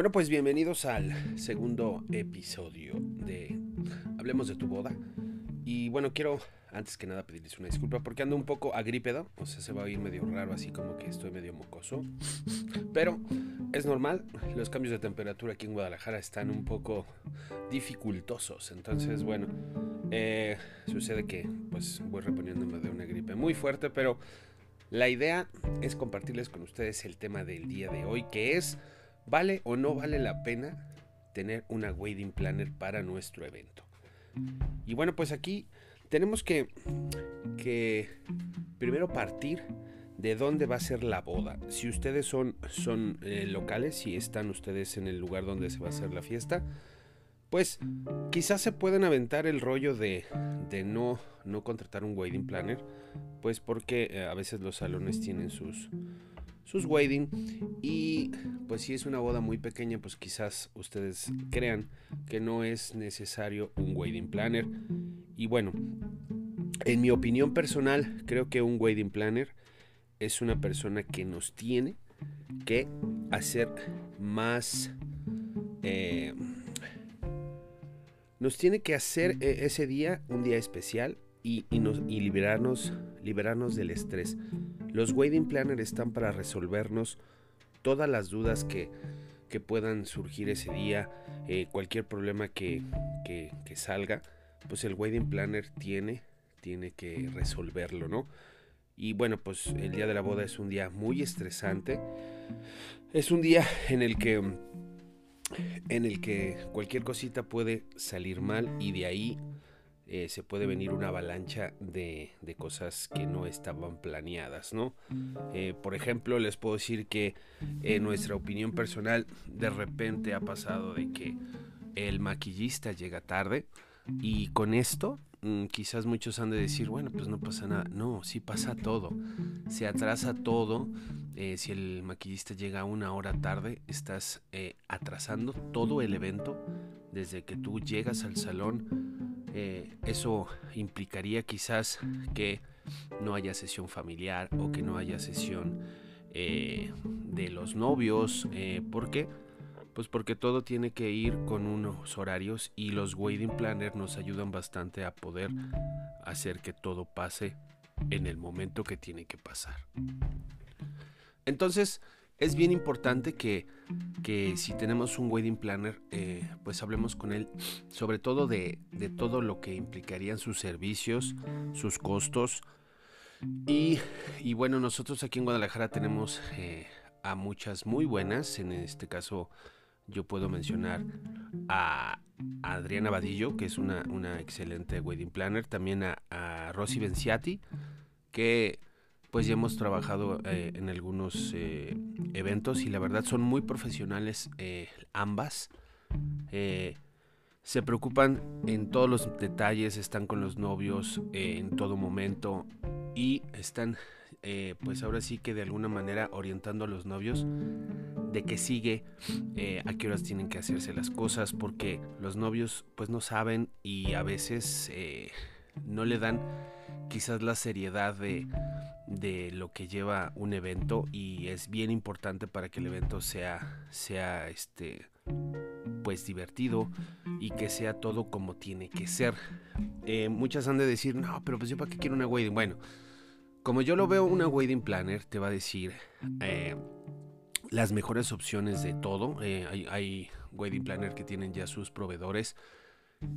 Bueno, pues bienvenidos al segundo episodio de Hablemos de tu boda. Y bueno, quiero antes que nada pedirles una disculpa porque ando un poco agrípedo, o sea, se va a oír medio raro, así como que estoy medio mocoso. Pero es normal, los cambios de temperatura aquí en Guadalajara están un poco dificultosos. Entonces, bueno, eh, sucede que pues voy reponiéndome de una gripe muy fuerte, pero la idea es compartirles con ustedes el tema del día de hoy, que es, ¿vale o no vale la pena tener una wedding planner para nuestro evento? Y bueno, pues aquí tenemos que, que primero partir de dónde va a ser la boda. Si ustedes son, son eh, locales, si están ustedes en el lugar donde se va a hacer la fiesta, pues quizás se pueden aventar el rollo de, de no, no contratar un wedding planner, pues porque eh, a veces los salones tienen sus, sus wedding. Y pues si es una boda muy pequeña pues quizás ustedes crean que no es necesario un wedding planner. Y bueno en mi opinión personal creo que un wedding planner es una persona que nos tiene que hacer más eh, nos tiene que hacer eh, ese día un día especial y, nos, y liberarnos, liberarnos del estrés. Los wedding planner están para resolvernos todas las dudas que, que puedan surgir ese día, eh, cualquier problema que, que, que, salga, pues el wedding planner tiene, tiene que resolverlo, ¿no? Y bueno, pues el día de la boda es un día muy estresante. Es un día en el que en el que cualquier cosita puede salir mal y de ahí eh, se puede venir una avalancha de, cosas que no estaban planeadas, ¿no? Eh, por ejemplo, les puedo decir que en nuestra opinión personal, de repente ha pasado de que el maquillista llega tarde y con esto mm, quizás muchos han de decir, bueno, pues no pasa nada. No, sí pasa todo. Se atrasa todo. Eh, si el maquillista llega una hora tarde, estás atrasando todo el evento desde que tú llegas al salón eh, eso implicaría quizás que no haya sesión familiar o que no haya sesión eh, de los novios. Eh, ¿Por qué? Pues porque todo tiene que ir con unos horarios y los wedding planners nos ayudan bastante a poder hacer que todo pase en el momento que tiene que pasar. Entonces, es bien importante que, si tenemos un wedding planner, eh, pues hablemos con él sobre todo de, todo lo que implicarían sus servicios, sus costos. Y, bueno, nosotros aquí en Guadalajara tenemos eh, a muchas muy buenas. En este caso, yo puedo mencionar a Adriana Vadillo, que es una, excelente wedding planner. También a, a Rosy Benciati, que pues ya hemos trabajado eh, en algunos eh, eventos y la verdad son muy profesionales eh, ambas. se preocupan en todos los detalles, están con los novios en todo momento y están pues ahora sí que de alguna manera orientando a los novios de que sigue a qué horas tienen que hacerse las cosas porque los novios pues no saben y a veces no le dan quizás la seriedad de de lo que lleva un evento y es bien importante para que el evento sea sea este pues divertido y que sea todo como tiene que ser. Eh, muchas han de decir no pero pues yo para qué quiero una wedding bueno como yo lo veo una wedding planner te va a decir eh, las mejores opciones de todo. Eh, hay, wedding planner que tienen ya sus proveedores.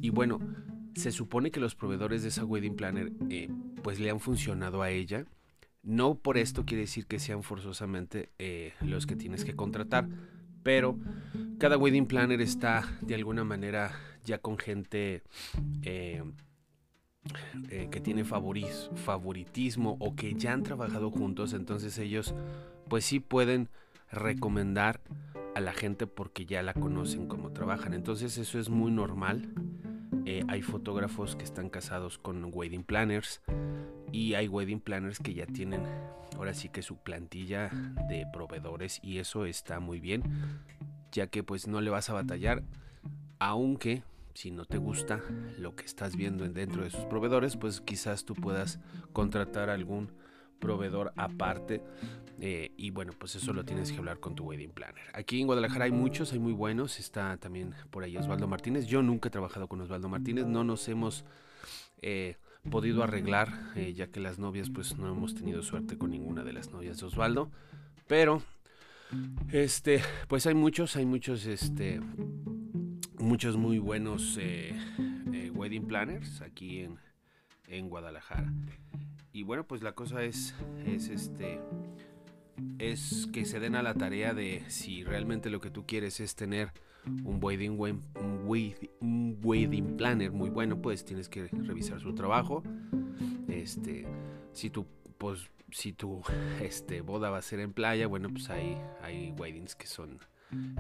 Y bueno se supone que los proveedores de esa wedding planner pues le han funcionado a ella no por esto quiere decir que sean forzosamente eh, los que tienes que contratar, pero cada wedding planner está de alguna manera ya con gente eh, eh, que tiene favoritismo o que ya han trabajado juntos, entonces ellos pues sí pueden recomendar a la gente porque ya la conocen como trabajan. Entonces eso es muy normal. hay fotógrafos que están casados con wedding planners y hay wedding planners que ya tienen ahora sí que su plantilla de proveedores y eso está muy bien, ya que pues no le vas a batallar, aunque si no te gusta lo que estás viendo dentro de sus proveedores, pues quizás tú puedas contratar algún proveedor aparte. Eh, y bueno, pues eso lo tienes que hablar con tu wedding planner. Aquí en Guadalajara hay muchos, hay muy buenos. Está también por ahí Osvaldo Martínez. Yo nunca he trabajado con Osvaldo Martínez. No nos hemos eh, podido arreglar, eh, ya que las novias, pues no hemos tenido suerte con ninguna de las novias de Osvaldo. Pero, este, pues hay muchos, hay muchos, este, muchos muy buenos wedding planners aquí en, en Guadalajara. Y bueno, pues la cosa es, es este es que se den a la tarea de si realmente lo que tú quieres es tener un wedding, un wedding planner muy bueno, pues tienes que revisar su trabajo. Este, si tu, pues, si tu este, boda va a ser en playa, bueno, pues hay, hay weddings que son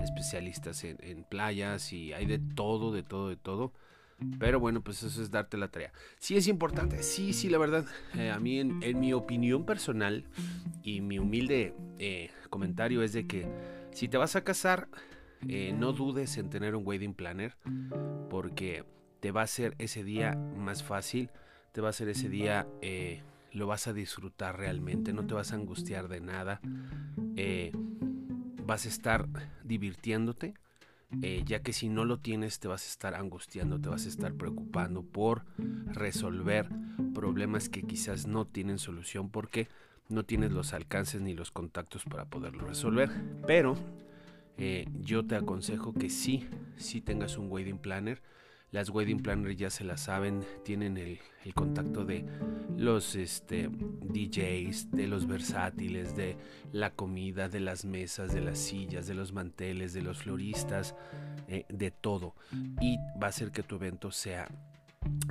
especialistas en, en playas y hay de todo, de todo, de todo. Pero bueno, pues eso es darte la tarea. Sí es importante, sí, sí, la verdad. Eh, a mí, en, mi opinión personal y mi humilde eh, comentario es de que si te vas a casar, eh, no dudes en tener un wedding planner porque te va a hacer ese día más fácil, te va a hacer ese día, lo vas a disfrutar realmente, no te vas a angustiar de nada, vas a estar divirtiéndote eh, ya que si no lo tienes te vas a estar angustiando, te vas a estar preocupando por resolver problemas que quizás no tienen solución porque no tienes los alcances ni los contactos para poderlo resolver. Pero eh, yo te aconsejo que sí, sí tengas un wedding planner las wedding planners ya se la saben, tienen el, contacto de los este, DJs, de los versátiles, de la comida, de las mesas, de las sillas, de los manteles, de los floristas, eh, de todo. Y va a hacer que tu evento sea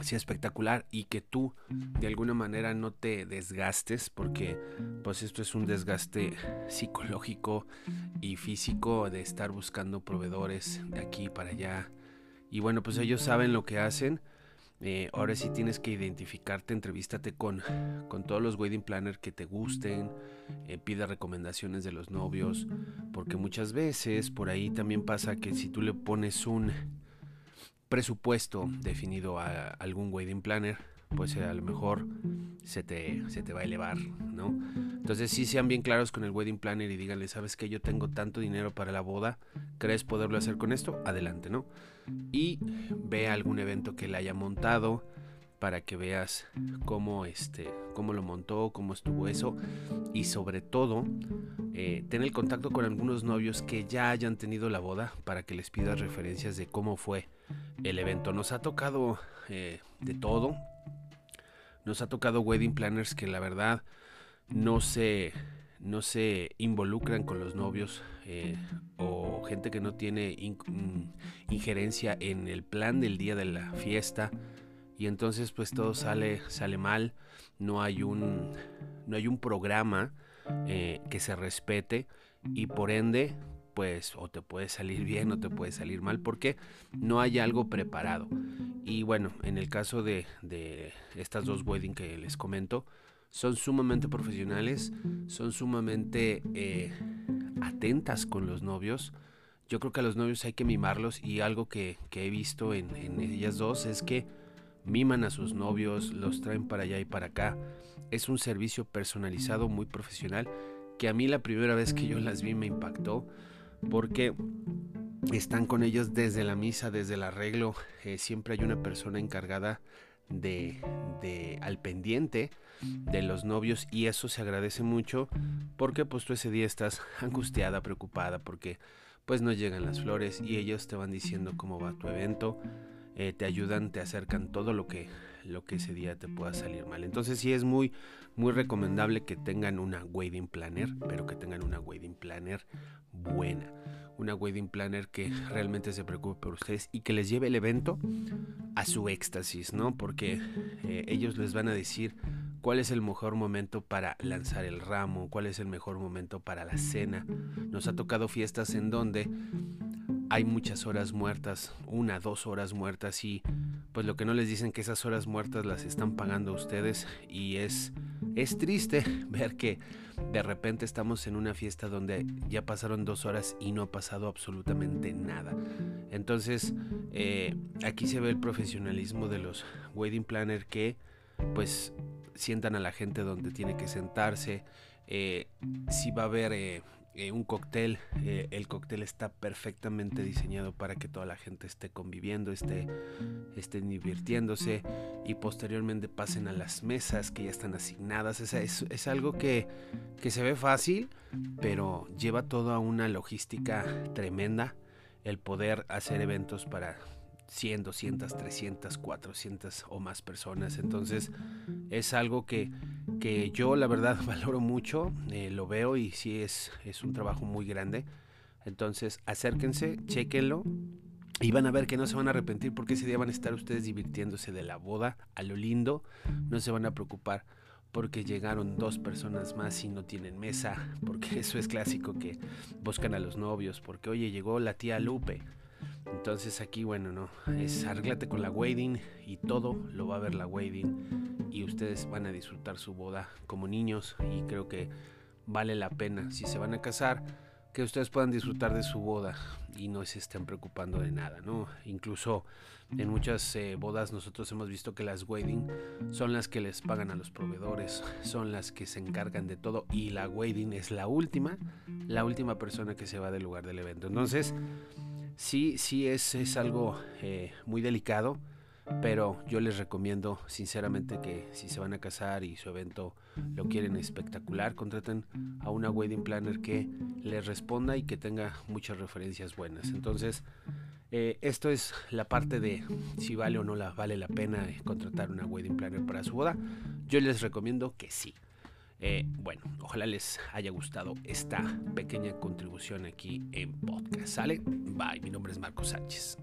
sea espectacular y que tú de alguna manera no te desgastes porque pues esto es un desgaste psicológico y físico de estar buscando proveedores de aquí para allá y bueno, pues ellos saben lo que hacen. Eh, ahora sí tienes que identificarte, entrevístate con, con todos los wedding planners que te gusten, eh, pide recomendaciones de los novios, porque muchas veces por ahí también pasa que si tú le pones un presupuesto definido a algún wedding planner, pues a lo mejor se te, se te va a elevar, ¿no? Entonces sí sean bien claros con el wedding planner y díganle, ¿sabes que Yo tengo tanto dinero para la boda, ¿crees poderlo hacer con esto? Adelante, ¿no? Y ve algún evento que le haya montado para que veas cómo, este, cómo lo montó, cómo estuvo eso y sobre todo eh, ten el contacto con algunos novios que ya hayan tenido la boda para que les pidas referencias de cómo fue el evento. Nos ha tocado eh, de todo, nos ha tocado wedding planners que la verdad no se, no se involucran con los novios eh, o gente que no tiene mm, injerencia en el plan del día de la fiesta y entonces pues todo sale, sale mal, no hay un, no hay un programa eh, que se respete y por ende pues o te puede salir bien o te puede salir mal porque no hay algo preparado. Y bueno, en el caso de, estas dos wedding que les comento, son sumamente profesionales, son sumamente eh, atentas con los novios. Yo creo que a los novios hay que mimarlos y algo que, he visto en, en, ellas dos es que miman a sus novios, los traen para allá y para acá. Es un servicio personalizado muy profesional que a mí la primera vez que yo las vi me impactó porque están con ellos desde la misa, desde el arreglo. Eh, siempre hay una persona encargada de, de, al pendiente de los novios y eso se agradece mucho porque pues tú ese día estás angustiada, preocupada porque pues no llegan las flores y ellos te van diciendo cómo va tu evento, eh, te ayudan, te acercan todo lo que lo que ese día te pueda salir mal. Entonces sí es muy muy recomendable que tengan una wedding planner, pero que tengan una wedding planner buena una wedding planner que realmente se preocupe por ustedes y que les lleve el evento a su éxtasis, ¿no? Porque eh, ellos les van a decir cuál es el mejor momento para lanzar el ramo, cuál es el mejor momento para la cena. Nos ha tocado fiestas en donde hay muchas horas muertas, una, dos horas muertas y pues lo que no les dicen que esas horas muertas las están pagando ustedes y es, es triste ver que de repente estamos en una fiesta donde ya pasaron dos horas y no ha pasado absolutamente nada. Entonces eh, aquí se ve el profesionalismo de los wedding planner que pues sientan a la gente donde tiene que sentarse, si va a haber eh, un cóctel, eh, el cóctel está perfectamente diseñado para que toda la gente esté conviviendo, esté, estén divirtiéndose y posteriormente pasen a las mesas que ya están asignadas. Es, es, es algo que, que se ve fácil, pero lleva toda una logística tremenda el poder hacer eventos para 100, 200, 300, 400 o más personas. Entonces es algo que, que yo la verdad valoro mucho, eh, lo veo y sí es, es un trabajo muy grande. Entonces acérquense, chequenlo y van a ver que no se van a arrepentir porque ese día van a estar ustedes divirtiéndose de la boda a lo lindo, no se van a preocupar porque llegaron dos personas más y no tienen mesa, porque eso es clásico que buscan a los novios, porque oye, llegó la tía Lupe entonces aquí, bueno, no, es arréglate con la wedding y todo lo va a ver la wedding y ustedes van a disfrutar su boda como niños y creo que vale la pena si se van a casar que ustedes puedan disfrutar de su boda y no se estén preocupando de nada, ¿no? Incluso en muchas eh, bodas nosotros hemos visto que las wedding son las que les pagan a los proveedores, son las que se encargan de todo y la wedding es la última, la última persona que se va del lugar del evento. Entonces, sí, sí es, es algo eh, muy delicado, pero yo les recomiendo sinceramente que si se van a casar y su evento lo quieren espectacular, contraten a una wedding planner que les responda y que tenga muchas referencias buenas. Entonces, eh, esto es la parte de si vale o no la, vale la pena contratar una wedding planner para su boda. Yo les recomiendo que sí. Eh, bueno, ojalá les haya gustado esta pequeña contribución aquí en podcast. ¿Sale? Bye, mi nombre es Marco Sánchez.